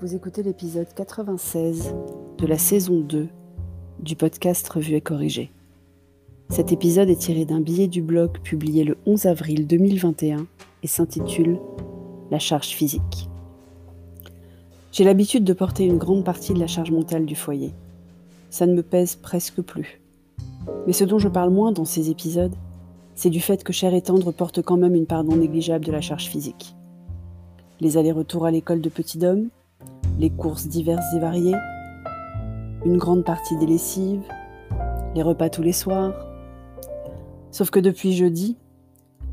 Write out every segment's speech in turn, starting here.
Vous écoutez l'épisode 96 de la saison 2 du podcast Revue et Corrigé. Cet épisode est tiré d'un billet du blog publié le 11 avril 2021 et s'intitule La charge physique. J'ai l'habitude de porter une grande partie de la charge mentale du foyer. Ça ne me pèse presque plus. Mais ce dont je parle moins dans ces épisodes, c'est du fait que Cher et Tendre porte quand même une part non négligeable de la charge physique. Les allers-retours à l'école de Petit Dôme, les courses diverses et variées, une grande partie des lessives, les repas tous les soirs. Sauf que depuis jeudi,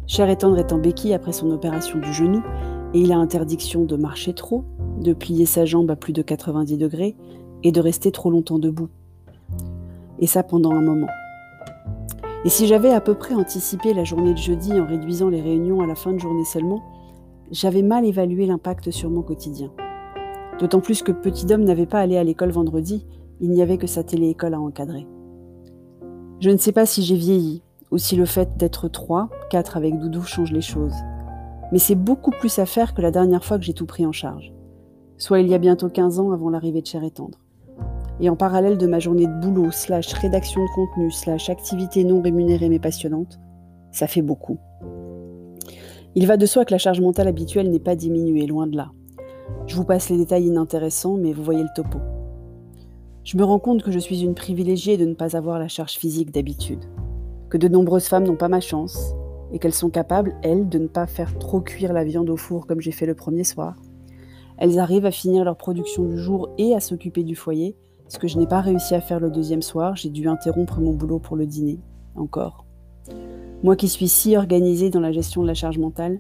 Cher Tendre est en béquille après son opération du genou et il a interdiction de marcher trop, de plier sa jambe à plus de 90 degrés et de rester trop longtemps debout. Et ça pendant un moment. Et si j'avais à peu près anticipé la journée de jeudi en réduisant les réunions à la fin de journée seulement, j'avais mal évalué l'impact sur mon quotidien. D'autant plus que Petit Dom n'avait pas allé à l'école vendredi, il n'y avait que sa télé-école à encadrer. Je ne sais pas si j'ai vieilli, ou si le fait d'être trois, quatre avec Doudou change les choses. Mais c'est beaucoup plus à faire que la dernière fois que j'ai tout pris en charge. Soit il y a bientôt 15 ans avant l'arrivée de Cher et Tendre. Et en parallèle de ma journée de boulot, slash rédaction de contenu, slash activité non rémunérée mais passionnante, ça fait beaucoup. Il va de soi que la charge mentale habituelle n'est pas diminuée, loin de là. Je vous passe les détails inintéressants, mais vous voyez le topo. Je me rends compte que je suis une privilégiée de ne pas avoir la charge physique d'habitude, que de nombreuses femmes n'ont pas ma chance, et qu'elles sont capables, elles, de ne pas faire trop cuire la viande au four comme j'ai fait le premier soir. Elles arrivent à finir leur production du jour et à s'occuper du foyer, ce que je n'ai pas réussi à faire le deuxième soir, j'ai dû interrompre mon boulot pour le dîner, encore. Moi qui suis si organisée dans la gestion de la charge mentale,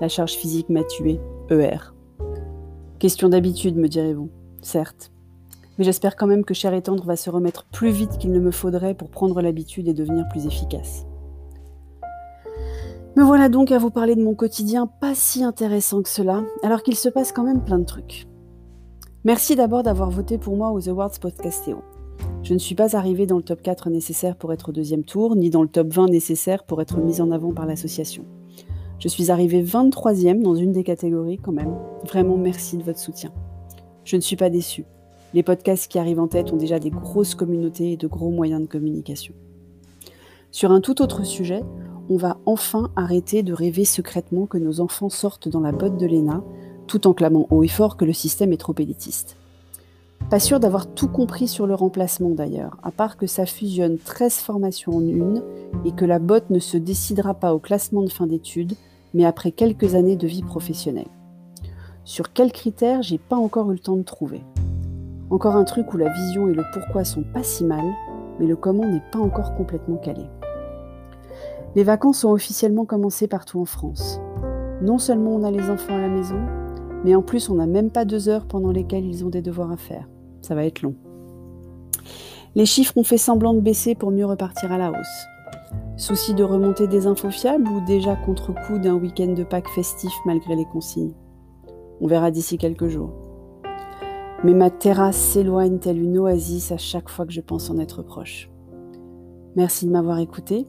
la charge physique m'a tuée, ER. Question d'habitude, me direz-vous. Certes. Mais j'espère quand même que Cher et Tendre va se remettre plus vite qu'il ne me faudrait pour prendre l'habitude et devenir plus efficace. Me voilà donc à vous parler de mon quotidien pas si intéressant que cela, alors qu'il se passe quand même plein de trucs. Merci d'abord d'avoir voté pour moi aux Awards Podcastéo. Je ne suis pas arrivée dans le top 4 nécessaire pour être au deuxième tour, ni dans le top 20 nécessaire pour être mise en avant par l'association. Je suis arrivée 23e dans une des catégories quand même. Vraiment merci de votre soutien. Je ne suis pas déçue. Les podcasts qui arrivent en tête ont déjà des grosses communautés et de gros moyens de communication. Sur un tout autre sujet, on va enfin arrêter de rêver secrètement que nos enfants sortent dans la botte de l'ENA, tout en clamant haut et fort que le système est trop élitiste. Pas sûr d'avoir tout compris sur le remplacement d'ailleurs, à part que ça fusionne 13 formations en une et que la botte ne se décidera pas au classement de fin d'études, mais après quelques années de vie professionnelle. Sur quels critères, j'ai pas encore eu le temps de trouver. Encore un truc où la vision et le pourquoi sont pas si mal, mais le comment n'est pas encore complètement calé. Les vacances ont officiellement commencé partout en France. Non seulement on a les enfants à la maison, mais en plus on n'a même pas deux heures pendant lesquelles ils ont des devoirs à faire. Ça va être long. Les chiffres ont fait semblant de baisser pour mieux repartir à la hausse. Souci de remonter des infos fiables ou déjà contre-coup d'un week-end de Pâques festif malgré les consignes? On verra d'ici quelques jours. Mais ma terrasse s'éloigne telle une oasis à chaque fois que je pense en être proche. Merci de m'avoir écouté.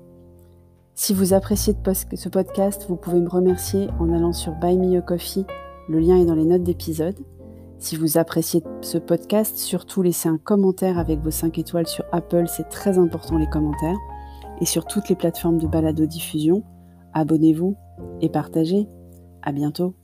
Si vous appréciez ce podcast, vous pouvez me remercier en allant sur Buy Me a Coffee. Le lien est dans les notes d'épisode. Si vous appréciez ce podcast, surtout laissez un commentaire avec vos 5 étoiles sur Apple, c'est très important les commentaires et sur toutes les plateformes de balado-diffusion. Abonnez-vous et partagez. À bientôt.